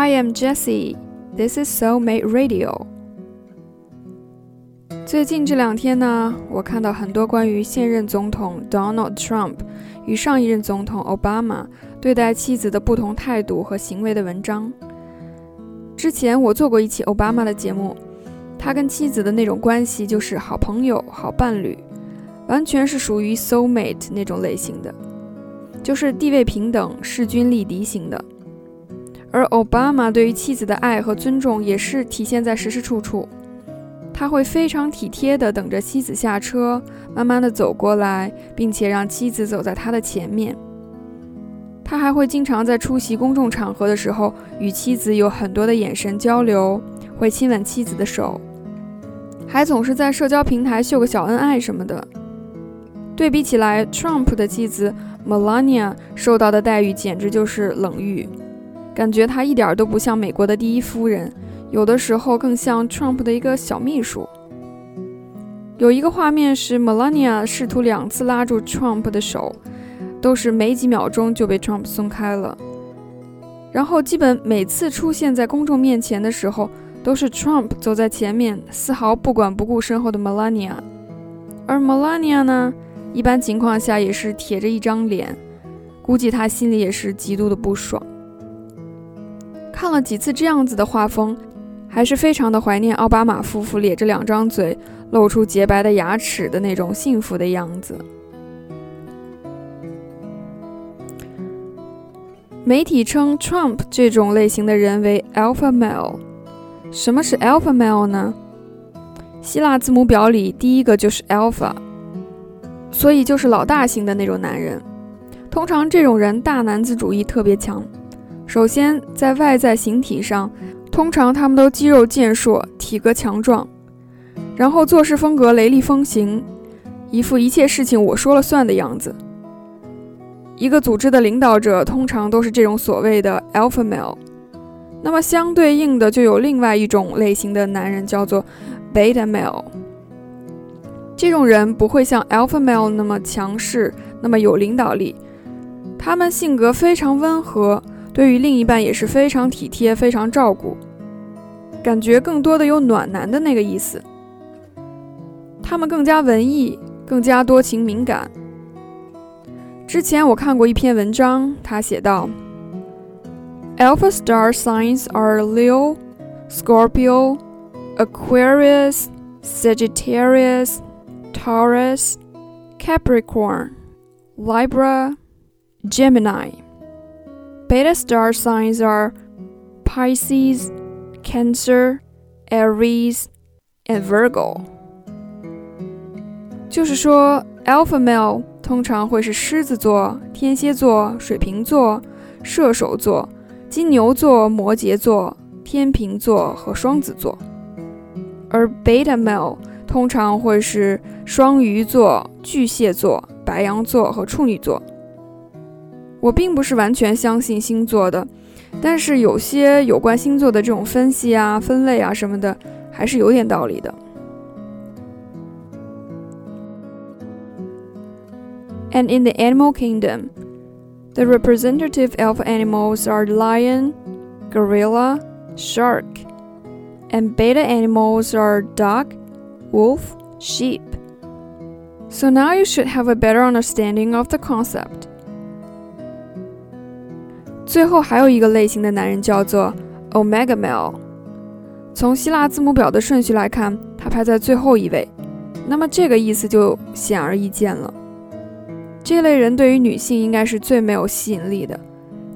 Hi, I'm Jessie. This is Soulmate Radio. 最近这两天呢，我看到很多关于现任总统 Donald Trump 与上一任总统 Obama 对待妻子的不同态度和行为的文章。之前我做过一期 Obama 的节目，他跟妻子的那种关系就是好朋友、好伴侣，完全是属于 soulmate 那种类型的，就是地位平等、势均力敌型的。而奥巴马对于妻子的爱和尊重也是体现在时时处处，他会非常体贴地等着妻子下车，慢慢地走过来，并且让妻子走在他的前面。他还会经常在出席公众场合的时候与妻子有很多的眼神交流，会亲吻妻子的手，还总是在社交平台秀个小恩爱什么的。对比起来，Trump 的妻子 Melania 受到的待遇简直就是冷遇。感觉她一点都不像美国的第一夫人，有的时候更像 Trump 的一个小秘书。有一个画面是 Melania 试图两次拉住 Trump 的手，都是没几秒钟就被 Trump 松开了。然后基本每次出现在公众面前的时候，都是 Trump 走在前面，丝毫不管不顾身后的 Melania。而 Melania 呢，一般情况下也是铁着一张脸，估计她心里也是极度的不爽。看了几次这样子的画风，还是非常的怀念奥巴马夫妇咧着两张嘴，露出洁白的牙齿的那种幸福的样子。媒体称 Trump 这种类型的人为 Alpha Male。什么是 Alpha Male 呢？希腊字母表里第一个就是 Alpha，所以就是老大型的那种男人。通常这种人大男子主义特别强。首先，在外在形体上，通常他们都肌肉健硕、体格强壮，然后做事风格雷厉风行，一副一切事情我说了算的样子。一个组织的领导者通常都是这种所谓的 alpha male。那么相对应的，就有另外一种类型的男人，叫做 beta male。这种人不会像 alpha male 那么强势，那么有领导力，他们性格非常温和。对于另一半也是非常体贴、非常照顾，感觉更多的有暖男的那个意思。他们更加文艺，更加多情敏感。之前我看过一篇文章，他写道：Alpha star signs are Leo, Scorpio, Aquarius, Sagittarius, Taurus, Capricorn, Libra, Gemini。Beta star signs are Pisces, Cancer, Aries, and Virgo。就是说，Alpha male 通常会是狮子座、天蝎座、水瓶座、射手座、金牛座、摩羯座、天秤座和双子座，而 Beta male 通常会是双鱼座、巨蟹座、白羊座和处女座。我并不是完全相信星座的，但是有些有关星座的这种分析啊、分类啊什么的，还是有点道理的。And in the animal kingdom, the representative alpha animals are lion, gorilla, shark, and beta animals are dog, wolf, sheep. So now you should have a better understanding of the concept. 最后还有一个类型的男人叫做 Omega Male。从希腊字母表的顺序来看，他排在最后一位。那么这个意思就显而易见了。这类人对于女性应该是最没有吸引力的，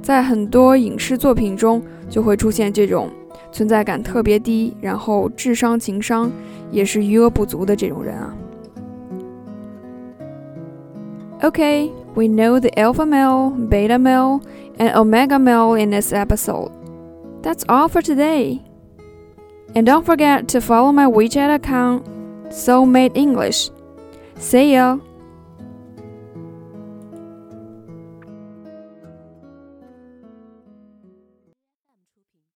在很多影视作品中就会出现这种存在感特别低，然后智商情商也是余额不足的这种人啊。Okay, we know the alpha male, beta male. And Omega Male in this episode. That's all for today. And don't forget to follow my WeChat account, Soulmate English. See ya!